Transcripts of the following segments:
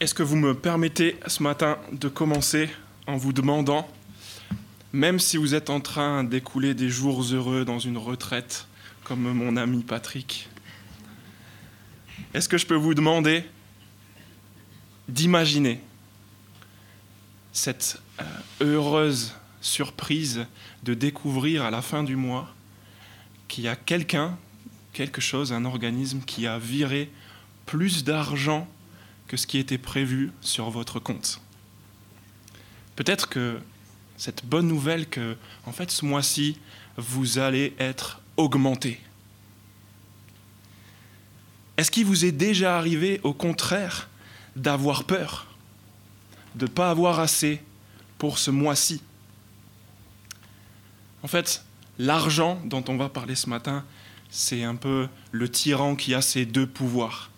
Est-ce que vous me permettez ce matin de commencer en vous demandant, même si vous êtes en train d'écouler des jours heureux dans une retraite, comme mon ami Patrick, est-ce que je peux vous demander d'imaginer cette euh, heureuse surprise de découvrir à la fin du mois qu'il y a quelqu'un, quelque chose, un organisme qui a viré plus d'argent que ce qui était prévu sur votre compte. Peut-être que cette bonne nouvelle que, en fait, ce mois-ci, vous allez être augmenté. Est-ce qu'il vous est déjà arrivé, au contraire, d'avoir peur, de ne pas avoir assez pour ce mois-ci? En fait, l'argent dont on va parler ce matin, c'est un peu le tyran qui a ses deux pouvoirs.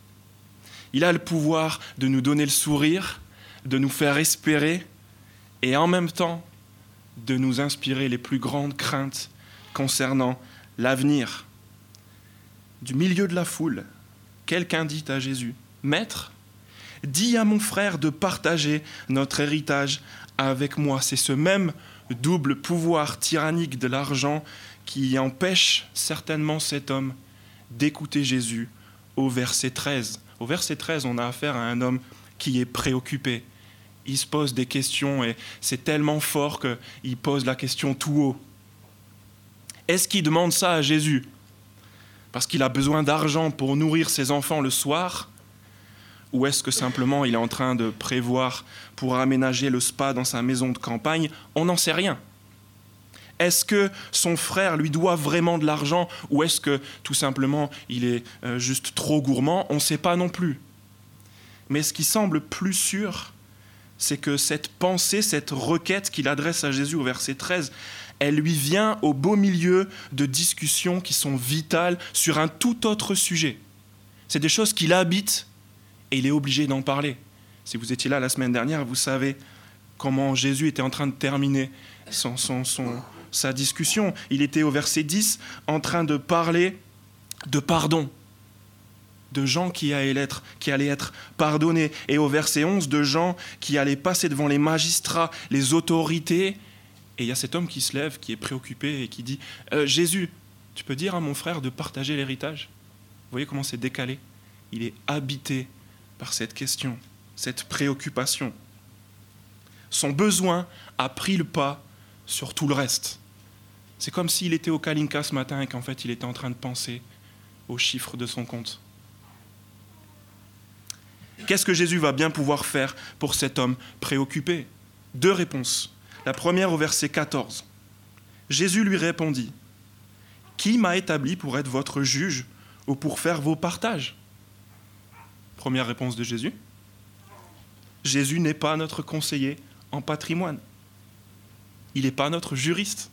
Il a le pouvoir de nous donner le sourire, de nous faire espérer, et en même temps de nous inspirer les plus grandes craintes concernant l'avenir. Du milieu de la foule, quelqu'un dit à Jésus, Maître, dis à mon frère de partager notre héritage avec moi. C'est ce même double pouvoir tyrannique de l'argent qui empêche certainement cet homme d'écouter Jésus au verset 13. Au verset 13, on a affaire à un homme qui est préoccupé. Il se pose des questions et c'est tellement fort qu'il pose la question tout haut. Est-ce qu'il demande ça à Jésus? Parce qu'il a besoin d'argent pour nourrir ses enfants le soir? Ou est-ce que simplement il est en train de prévoir pour aménager le spa dans sa maison de campagne? On n'en sait rien. Est-ce que son frère lui doit vraiment de l'argent ou est-ce que tout simplement il est euh, juste trop gourmand? On ne sait pas non plus. Mais ce qui semble plus sûr, c'est que cette pensée, cette requête qu'il adresse à Jésus au verset 13, elle lui vient au beau milieu de discussions qui sont vitales sur un tout autre sujet. C'est des choses qu'il habite et il est obligé d'en parler. Si vous étiez là la semaine dernière, vous savez comment Jésus était en train de terminer son, son, son, sa discussion. Il était au verset 10 en train de parler de pardon, de gens qui allaient être, pardonnés. Et au verset 11, de gens qui allaient passer devant les magistrats, les autorités. Et il y a cet homme qui se lève, qui est préoccupé et qui dit euh, Jésus, tu peux dire à mon frère de partager l'héritage? Vous voyez comment c'est décalé Il est habité par cette question, cette préoccupation. Son besoin a pris le pas sur tout le reste. C'est comme s'il était au Kalinka ce matin et qu'en fait il était en train de penser aux chiffres de son compte. Qu'est-ce que Jésus va bien pouvoir faire pour cet homme préoccupé? Deux réponses. La première au verset 14. Jésus lui répondit, Qui m'a établi pour être votre juge ou pour faire vos partages? Première réponse de Jésus. Jésus n'est pas notre conseiller en patrimoine. Il n'est pas notre juriste.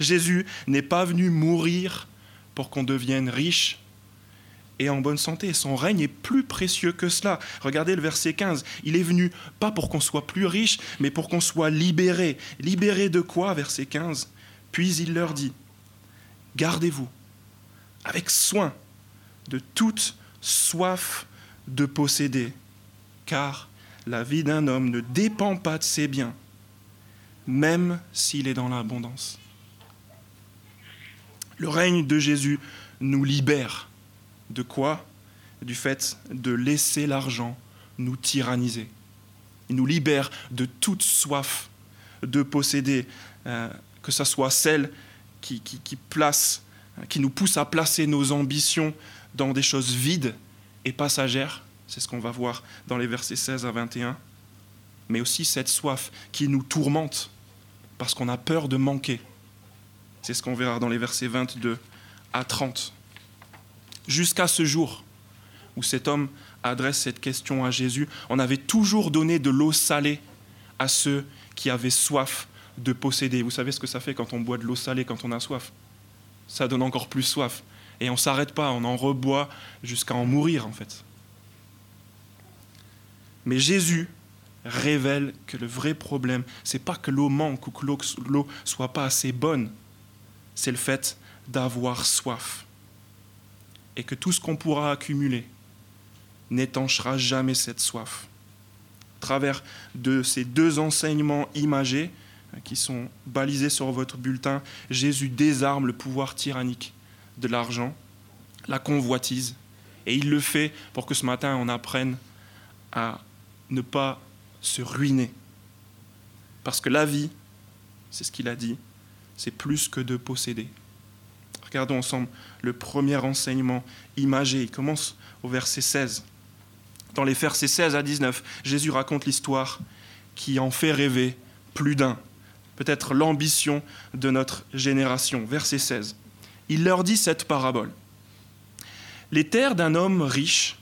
Jésus n'est pas venu mourir pour qu'on devienne riche et en bonne santé. Son règne est plus précieux que cela. Regardez le verset 15. Il est venu pas pour qu'on soit plus riche, mais pour qu'on soit libéré. Libéré de quoi Verset 15. Puis il leur dit, gardez-vous avec soin de toute soif de posséder, car la vie d'un homme ne dépend pas de ses biens, même s'il est dans l'abondance. Le règne de Jésus nous libère. De quoi? Du fait de laisser l'argent nous tyranniser. Il nous libère de toute soif de posséder, euh, que ce soit celle qui, place, qui nous pousse à placer nos ambitions dans des choses vides et passagères. C'est ce qu'on va voir dans les versets 16 à 21. Mais aussi cette soif qui nous tourmente parce qu'on a peur de manquer c'est ce qu'on verra dans les versets 22 à 30. Jusqu'à ce jour où cet homme adresse cette question à Jésus, on avait toujours donné de l'eau salée à ceux qui avaient soif de posséder. Vous savez ce que ça fait quand on boit de l'eau salée quand on a soif? Ça donne encore plus soif. Et on ne s'arrête pas, on en reboit jusqu'à en mourir en fait. Mais Jésus révèle que le vrai problème, c'est pas que l'eau manque ou que l'eau soit pas assez bonne, c'est le fait d'avoir soif. Et que tout ce qu'on pourra accumuler n'étanchera jamais cette soif. À travers de ces deux enseignements imagés, hein, qui sont balisés sur votre bulletin, Jésus désarme le pouvoir tyrannique de l'argent, la convoitise, et il le fait pour que ce matin on apprenne à ne pas se ruiner. Parce que la vie, c'est ce qu'il a dit, c'est plus que de posséder. Regardons ensemble le premier enseignement imagé. Il commence au verset 16. Dans les versets 16 à 19, Jésus raconte l'histoire qui en fait rêver plus d'un, peut-être l'ambition de notre génération. Verset 16. Il leur dit cette parabole. Les terres d'un homme riche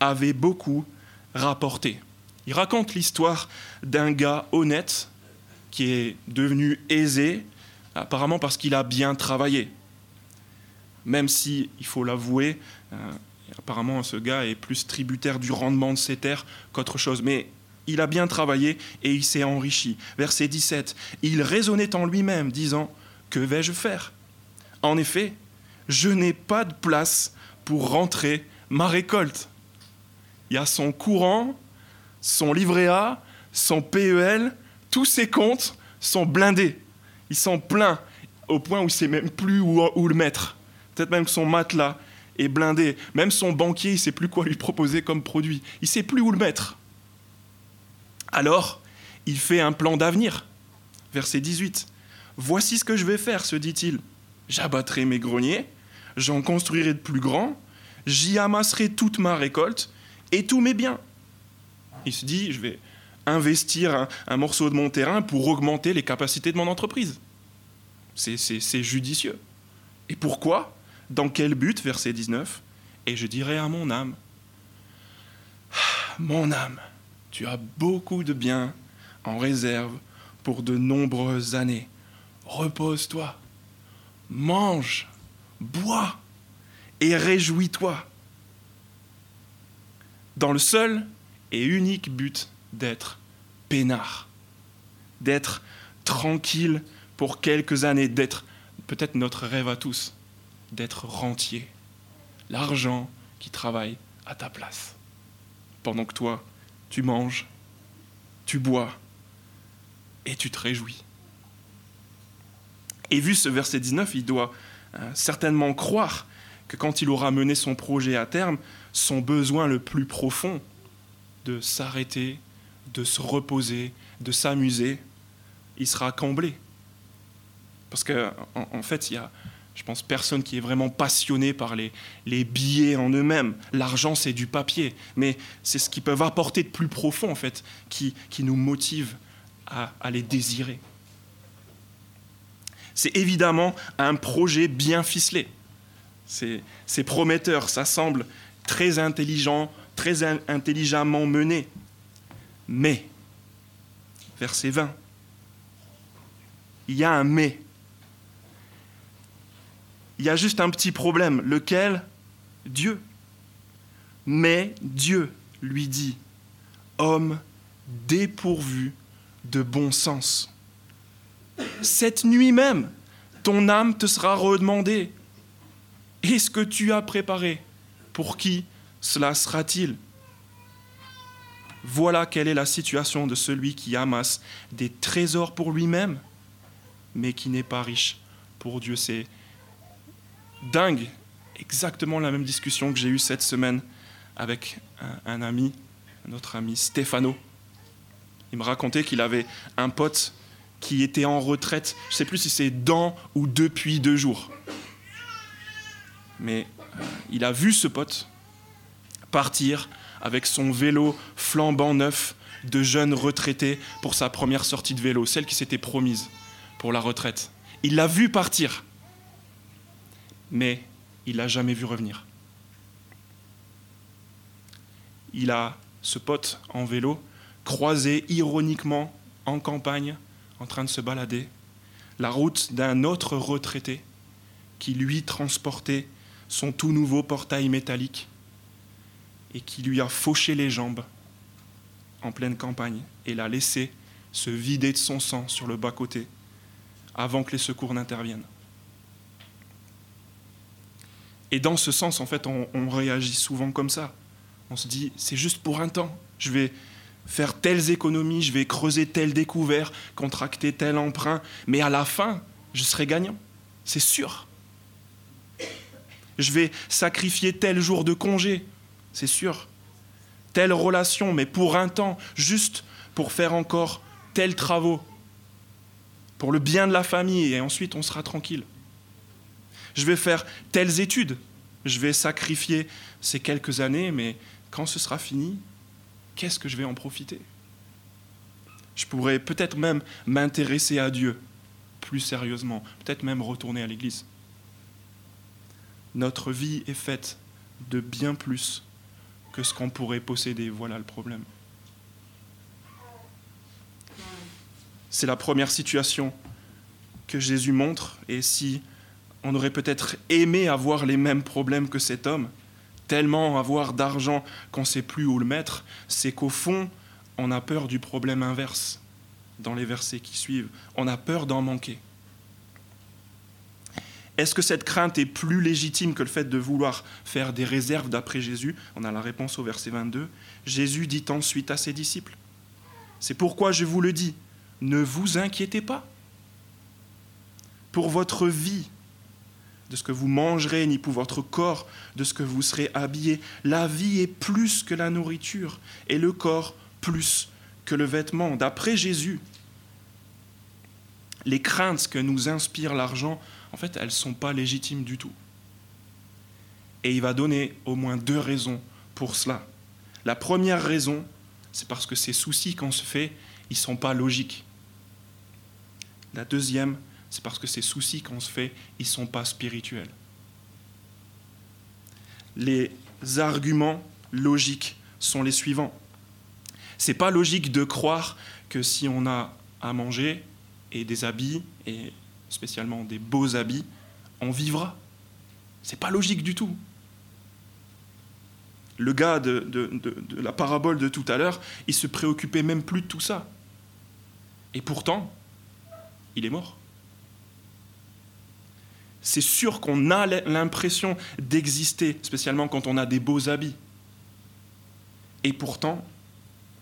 avaient beaucoup rapporté. Il raconte l'histoire d'un gars honnête qui est devenu aisé, apparemment parce qu'il a bien travaillé. Même si, il faut l'avouer, euh, apparemment ce gars est plus tributaire du rendement de ses terres qu'autre chose. Mais il a bien travaillé et il s'est enrichi. Verset 17, il raisonnait en lui-même, disant, Que vais-je faire? En effet, je n'ai pas de place pour rentrer ma récolte. Il y a son courant, son livret A, son PEL, tous ses comptes sont blindés. Ils sont pleins au point où il sait même plus où, le mettre. Peut-être même que son matelas est blindé. Même son banquier, il sait plus quoi lui proposer comme produit. Il sait plus où le mettre. Alors, il fait un plan d'avenir. Verset 18. Voici ce que je vais faire, se dit-il. J'abattrai mes greniers, j'en construirai de plus grands, j'y amasserai toute ma récolte et tous mes biens. Il se dit, je vais investir un, morceau de mon terrain pour augmenter les capacités de mon entreprise. C'est judicieux. Et pourquoi? Dans quel but? Verset 19. Et je dirai à mon âme, mon âme, tu as beaucoup de biens en réserve pour de nombreuses années. Repose-toi, mange, bois et réjouis-toi. Dans le seul et unique but d'être peinard, d'être tranquille pour quelques années, d'être peut-être notre rêve à tous, d'être rentier, l'argent qui travaille à ta place, pendant que toi, tu manges, tu bois et tu te réjouis. Et vu ce verset 19, il doit euh, certainement croire que quand il aura mené son projet à terme, son besoin le plus profond de s'arrêter, de se reposer, de s'amuser, il sera comblé. Parce qu'en en, fait, il y a, je pense, personne qui est vraiment passionné par les, billets en eux-mêmes. L'argent, c'est du papier, mais c'est ce qu'ils peuvent apporter de plus profond, en fait, qui, nous motive à les désirer. C'est évidemment un projet bien ficelé. C'est prometteur, ça semble très intelligent, très intelligemment mené. Mais, verset 20, il y a un mais. Il y a juste un petit problème, lequel? Dieu. Mais Dieu lui dit, homme dépourvu de bon sens. Cette nuit même, ton âme te sera redemandée. Est-ce que tu as préparé? Pour qui cela sera-t-il? Voilà quelle est la situation de celui qui amasse des trésors pour lui-même, mais qui n'est pas riche pour Dieu. C'est dingue, exactement la même discussion que j'ai eue cette semaine avec un, ami, notre ami Stefano. Il me racontait qu'il avait un pote qui était en retraite, je ne sais plus si c'est dans ou depuis deux jours. Mais euh, il a vu ce pote partir avec son vélo flambant neuf de jeune retraité pour sa première sortie de vélo, celle qui s'était promise pour la retraite. Il l'a vu partir, mais il l'a jamais vu revenir. Il a ce pote en vélo croisé ironiquement en campagne, en train de se balader, la route d'un autre retraité qui lui transportait son tout nouveau portail métallique et qui lui a fauché les jambes en pleine campagne et l'a laissé se vider de son sang sur le bas-côté avant que les secours n'interviennent. Et dans ce sens, en fait, on, réagit souvent comme ça. On se dit, c'est juste pour un temps. Je vais faire telles économies, je vais creuser tel découvert, contracter tel emprunt, mais à la fin, je serai gagnant. C'est sûr. Je vais sacrifier tel jour de congé, c'est sûr. Telle relation, mais pour un temps, juste pour faire encore tels travaux, pour le bien de la famille, et ensuite on sera tranquille. Je vais faire telles études, je vais sacrifier ces quelques années, mais quand ce sera fini, qu'est-ce que je vais en profiter? Je pourrais peut-être même m'intéresser à Dieu plus sérieusement, peut-être même retourner à l'Église. Notre vie est faite de bien plus que ce qu'on pourrait posséder. Voilà le problème. C'est la première situation que Jésus montre, et si on aurait peut-être aimé avoir les mêmes problèmes que cet homme, tellement avoir d'argent qu'on ne sait plus où le mettre, c'est qu'au fond, on a peur du problème inverse dans les versets qui suivent. On a peur d'en manquer. Est-ce que cette crainte est plus légitime que le fait de vouloir faire des réserves d'après Jésus On a la réponse au verset 22. Jésus dit ensuite à ses disciples, C'est pourquoi je vous le dis, ne vous inquiétez pas pour votre vie, de ce que vous mangerez, ni pour votre corps, de ce que vous serez habillé. La vie est plus que la nourriture, et le corps plus que le vêtement. D'après Jésus, les craintes que nous inspire l'argent, en fait, elles ne sont pas légitimes du tout. Et il va donner au moins deux raisons pour cela. La première raison, c'est parce que ces soucis qu'on se fait, ils ne sont pas logiques. La deuxième, c'est parce que ces soucis qu'on se fait, ils ne sont pas spirituels. Les arguments logiques sont les suivants. C'est pas logique de croire que si on a à manger et des habits, et spécialement des beaux habits, on vivra. C'est pas logique du tout. Le gars de, de, la parabole de tout à l'heure, il se préoccupait même plus de tout ça. Et pourtant, il est mort c'est sûr qu'on a l'impression d'exister, spécialement quand on a des beaux habits. Et pourtant,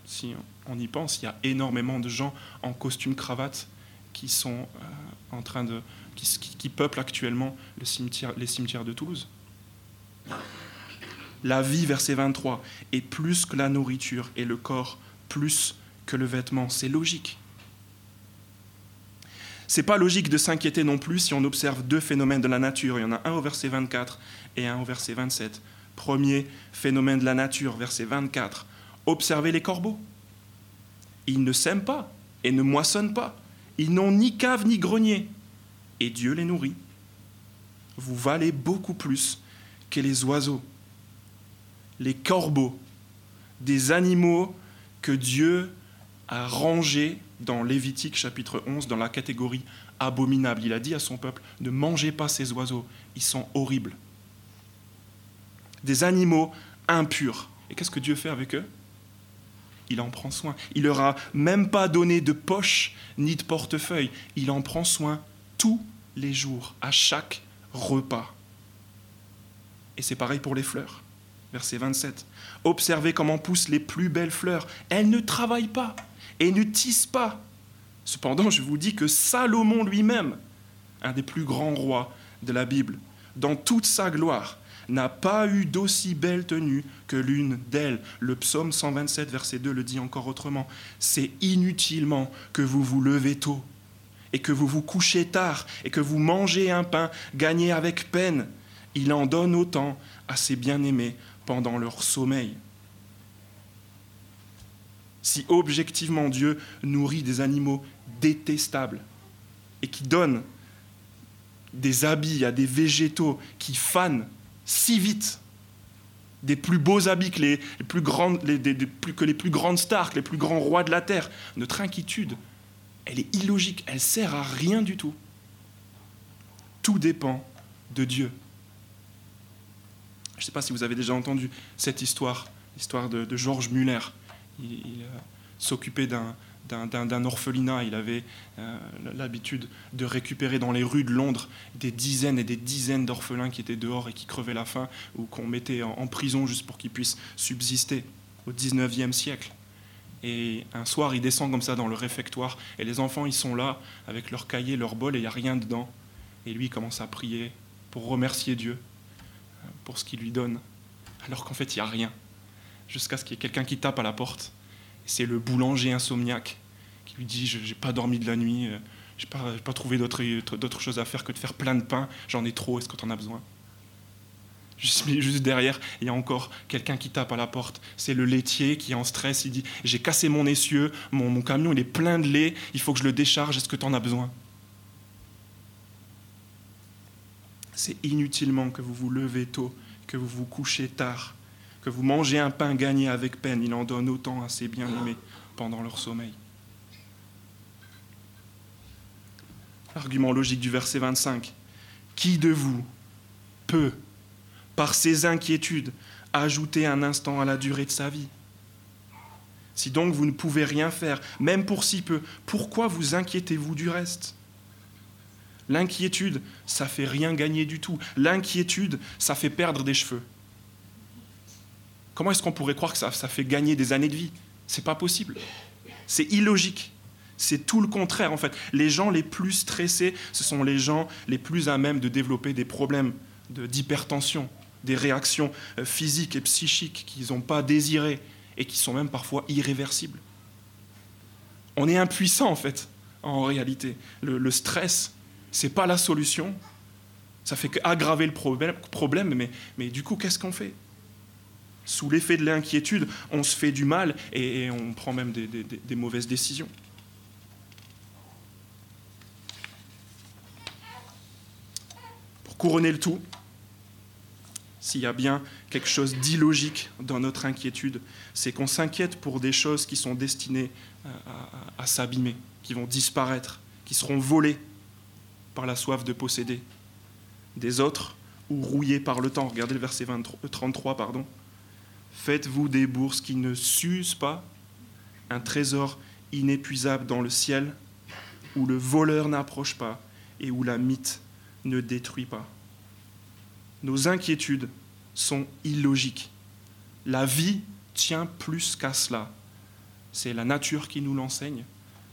si on y pense, il y a énormément de gens en costume cravate qui sont euh, en train de qui, peuplent actuellement les cimetières de Toulouse. La vie, verset 23, est plus que la nourriture et le corps plus que le vêtement. C'est logique. C'est pas logique de s'inquiéter non plus si on observe deux phénomènes de la nature. Il y en a un au verset 24 et un au verset 27. Premier phénomène de la nature, verset 24. Observez les corbeaux. Ils ne sèment pas et ne moissonnent pas. Ils n'ont ni cave ni grenier. Et Dieu les nourrit. Vous valez beaucoup plus que les oiseaux. Les corbeaux, des animaux que Dieu a rangés dans Lévitique chapitre 11 dans la catégorie abominable. Il a dit à son peuple, ne mangez pas ces oiseaux, ils sont horribles. Des animaux impurs. Et qu'est-ce que Dieu fait avec eux? Il en prend soin. Il leur a même pas donné de poche ni de portefeuille. Il en prend soin tous les jours, à chaque repas. Et c'est pareil pour les fleurs. Verset 27. Observez comment poussent les plus belles fleurs. Elles ne travaillent pas et ne tisse pas. Cependant, je vous dis que Salomon lui-même, un des plus grands rois de la Bible, dans toute sa gloire, n'a pas eu d'aussi belle tenue que l'une d'elles. Le psaume 127, verset 2 le dit encore autrement. C'est inutilement que vous vous levez tôt et que vous vous couchez tard et que vous mangez un pain gagné avec peine. Il en donne autant à ses bien-aimés pendant leur sommeil si objectivement Dieu nourrit des animaux détestables et qui donne des habits à des végétaux qui fanent si vite, des plus beaux habits que les, plus grandes, que les plus grandes stars, que les plus grands rois de la terre, notre inquiétude, elle est illogique, elle sert à rien du tout. Tout dépend de Dieu. Je ne sais pas si vous avez déjà entendu cette histoire, l'histoire de, de Georges Muller il, euh, s'occupait d'un orphelinat. Il avait euh, l'habitude de récupérer dans les rues de Londres des dizaines et des dizaines d'orphelins qui étaient dehors et qui crevaient la faim ou qu'on mettait en, prison juste pour qu'ils puissent subsister au 19e siècle. Et un soir, il descend comme ça dans le réfectoire et les enfants, ils sont là avec leur cahier, leur bol et il n'y a rien dedans. Et lui, il commence à prier pour remercier Dieu euh, pour ce qu'il lui donne, alors qu'en fait, il n'y a rien. Jusqu'à ce qu'il y ait quelqu'un qui tape à la porte c'est le boulanger insomniaque qui lui dit J'ai pas dormi de la nuit, euh, j'ai pas, pas trouvé d'autre chose à faire que de faire plein de pain, j'en ai trop, est-ce que tu en as besoin? Juste, derrière, il y a encore quelqu'un qui tape à la porte. C'est le laitier qui est en stress. Il dit J'ai cassé mon essieu, mon, mon camion il est plein de lait, il faut que je le décharge, est-ce que tu en as besoin? C'est inutilement que vous vous levez tôt, que vous vous couchez tard que vous mangez un pain gagné avec peine, il en donne autant à ses bien-aimés pendant leur sommeil. Argument logique du verset 25. Qui de vous peut, par ses inquiétudes, ajouter un instant à la durée de sa vie? Si donc vous ne pouvez rien faire, même pour si peu, pourquoi vous inquiétez-vous du reste? L'inquiétude, ça fait rien gagner du tout. L'inquiétude, ça fait perdre des cheveux. Comment est-ce qu'on pourrait croire que ça, fait gagner des années de vie? C'est pas possible. C'est illogique. C'est tout le contraire en fait. Les gens les plus stressés, ce sont les gens les plus à même de développer des problèmes d'hypertension, des réactions euh, physiques et psychiques qu'ils n'ont pas désirées et qui sont même parfois irréversibles. On est impuissant en fait, en réalité. Le, le stress, c'est pas la solution. Ça fait qu'aggraver le problème, mais, mais du coup, qu'est-ce qu'on fait? Sous l'effet de l'inquiétude, on se fait du mal et, on prend même des, mauvaises décisions. Pour couronner le tout, s'il y a bien quelque chose d'illogique dans notre inquiétude, c'est qu'on s'inquiète pour des choses qui sont destinées à, s'abîmer, qui vont disparaître, qui seront volées par la soif de posséder. Des autres, ou rouillées par le temps. Regardez le verset 33, pardon. Faites-vous des bourses qui ne s'usent pas, un trésor inépuisable dans le ciel, où le voleur n'approche pas et où la mythe ne détruit pas. Nos inquiétudes sont illogiques. La vie tient plus qu'à cela. C'est la nature qui nous l'enseigne,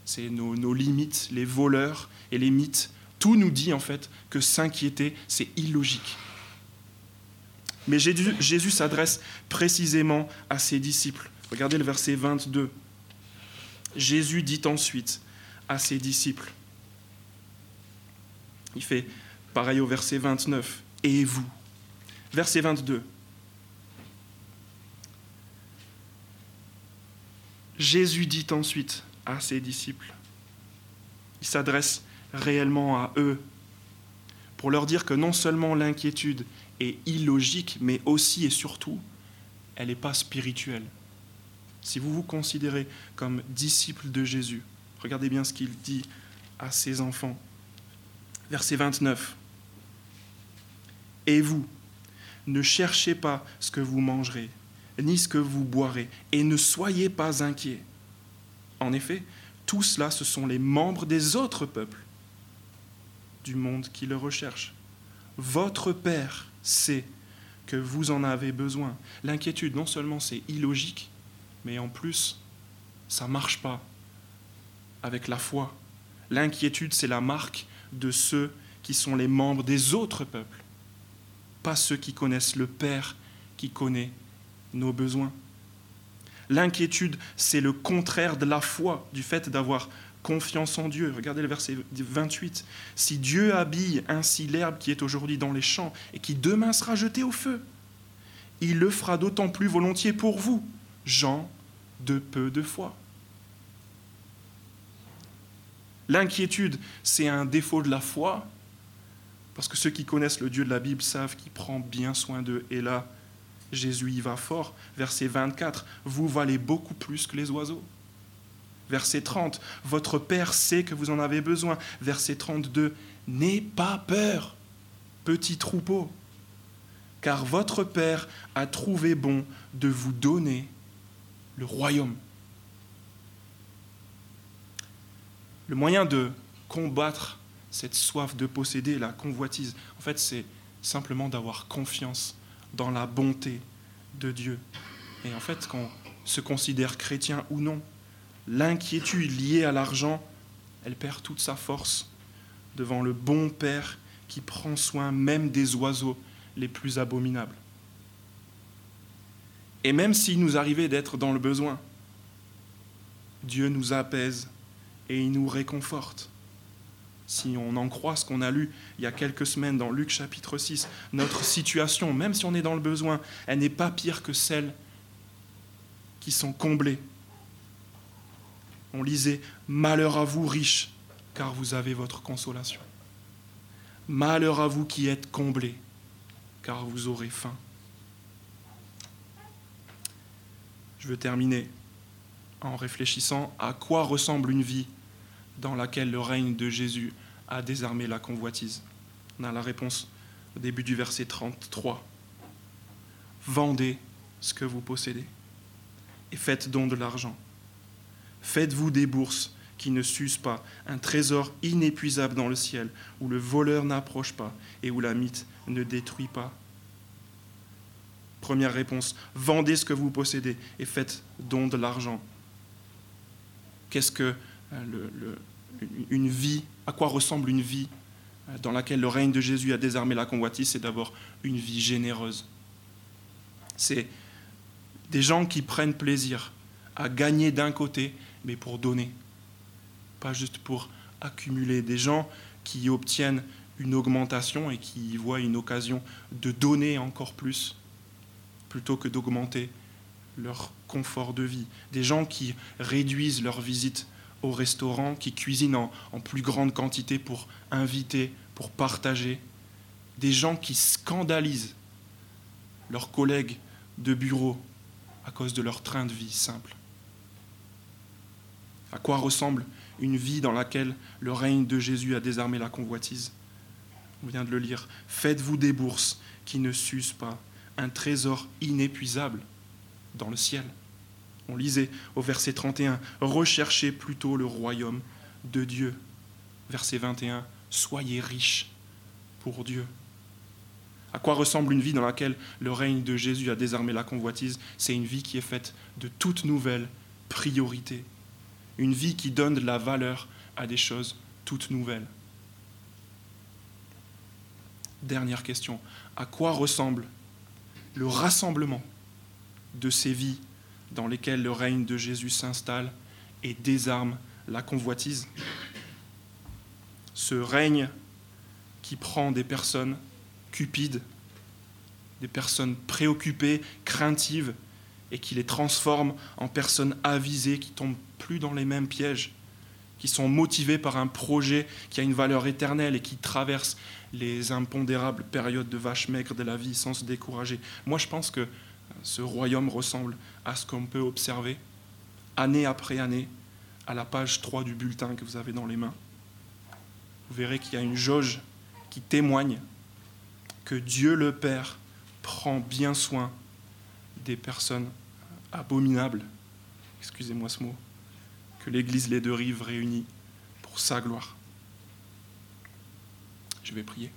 c'est nos, nos, limites, les voleurs et les mythes. Tout nous dit en fait que s'inquiéter, c'est illogique. Mais Jésus, s'adresse précisément à ses disciples. Regardez le verset 22. Jésus dit ensuite à ses disciples, il fait pareil au verset 29, et vous? Verset 22. Jésus dit ensuite à ses disciples, il s'adresse réellement à eux pour leur dire que non seulement l'inquiétude est illogique, mais aussi et surtout, elle n'est pas spirituelle. Si vous vous considérez comme disciple de Jésus, regardez bien ce qu'il dit à ses enfants. Verset 29. Et vous, ne cherchez pas ce que vous mangerez, ni ce que vous boirez, et ne soyez pas inquiets. En effet, tout cela, ce sont les membres des autres peuples du monde qui le recherchent. Votre Père c'est que vous en avez besoin. L'inquiétude, non seulement c'est illogique, mais en plus, ça ne marche pas avec la foi. L'inquiétude, c'est la marque de ceux qui sont les membres des autres peuples, pas ceux qui connaissent le Père qui connaît nos besoins. L'inquiétude, c'est le contraire de la foi, du fait d'avoir confiance en Dieu. Regardez le verset 28. Si Dieu habille ainsi l'herbe qui est aujourd'hui dans les champs et qui demain sera jetée au feu, il le fera d'autant plus volontiers pour vous, gens de peu de foi. L'inquiétude, c'est un défaut de la foi, parce que ceux qui connaissent le Dieu de la Bible savent qu'il prend bien soin d'eux. Et là, Jésus y va fort. Verset 24, vous valez beaucoup plus que les oiseaux. Verset 30, votre Père sait que vous en avez besoin. Verset 32, n'aie pas peur, petit troupeau, car votre Père a trouvé bon de vous donner le royaume. Le moyen de combattre cette soif de posséder, la convoitise, en fait, c'est simplement d'avoir confiance dans la bonté de Dieu. Et en fait, qu'on se considère chrétien ou non, l'inquiétude liée à l'argent, elle perd toute sa force devant le bon Père qui prend soin même des oiseaux les plus abominables. Et même s'il nous arrivait d'être dans le besoin, Dieu nous apaise et il nous réconforte. Si on en croit ce qu'on a lu il y a quelques semaines dans Luc chapitre 6, notre situation, même si on est dans le besoin, elle n'est pas pire que celle qui sont comblées. On lisait Malheur à vous riches, car vous avez votre consolation. Malheur à vous qui êtes comblés, car vous aurez faim. Je veux terminer en réfléchissant à quoi ressemble une vie dans laquelle le règne de Jésus a désarmé la convoitise. On a la réponse au début du verset 33. Vendez ce que vous possédez et faites don de l'argent. Faites-vous des bourses qui ne s'usent pas, un trésor inépuisable dans le ciel, où le voleur n'approche pas et où la mythe ne détruit pas. Première réponse, vendez ce que vous possédez et faites don de l'argent. Qu'est-ce que euh, une vie, à quoi ressemble une vie euh, dans laquelle le règne de Jésus a désarmé la convoitise C'est d'abord une vie généreuse. C'est des gens qui prennent plaisir à gagner d'un côté, mais pour donner pas juste pour accumuler des gens qui obtiennent une augmentation et qui voient une occasion de donner encore plus plutôt que d'augmenter leur confort de vie. Des gens qui réduisent leur visite au restaurant, qui cuisinent en, en, plus grande quantité pour inviter, pour partager. Des gens qui scandalisent leurs collègues de bureau à cause de leur train de vie simple. À quoi ressemble une vie dans laquelle le règne de Jésus a désarmé la convoitise? On vient de le lire. Faites-vous des bourses qui ne s'usent pas, un trésor inépuisable dans le ciel. On lisait au verset 31, Recherchez plutôt le royaume de Dieu. Verset 21, Soyez riches pour Dieu. À quoi ressemble une vie dans laquelle le règne de Jésus a désarmé la convoitise? C'est une vie qui est faite de toutes nouvelles priorités une vie qui donne de la valeur à des choses toutes nouvelles. Dernière question, à quoi ressemble le rassemblement de ces vies dans lesquelles le règne de Jésus s'installe et désarme la convoitise? Ce règne qui prend des personnes cupides, des personnes préoccupées, craintives, et qui les transforme en personnes avisées qui tombent plus dans les mêmes pièges, qui sont motivées par un projet qui a une valeur éternelle et qui traverse les impondérables périodes de vaches maigres de la vie sans se décourager. Moi, je pense que ce royaume ressemble à ce qu'on peut observer année après année à la page 3 du bulletin que vous avez dans les mains. Vous verrez qu'il y a une jauge qui témoigne que Dieu le Père prend bien soin des personnes abominables, excusez-moi ce mot, que l'Église Les Deux Rives réunit pour sa gloire. Je vais prier.